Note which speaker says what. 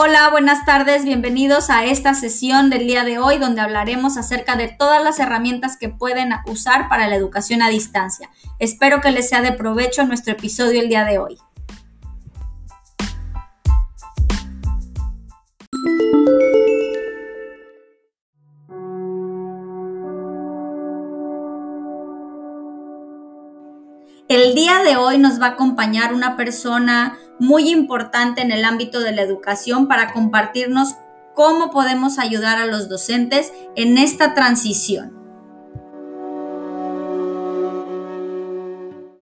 Speaker 1: Hola, buenas tardes, bienvenidos a esta sesión del día de hoy donde hablaremos acerca de todas las herramientas que pueden usar para la educación a distancia. Espero que les sea de provecho nuestro episodio el día de hoy. El día de hoy nos va a acompañar una persona muy importante en el ámbito de la educación para compartirnos cómo podemos ayudar a los docentes en esta transición.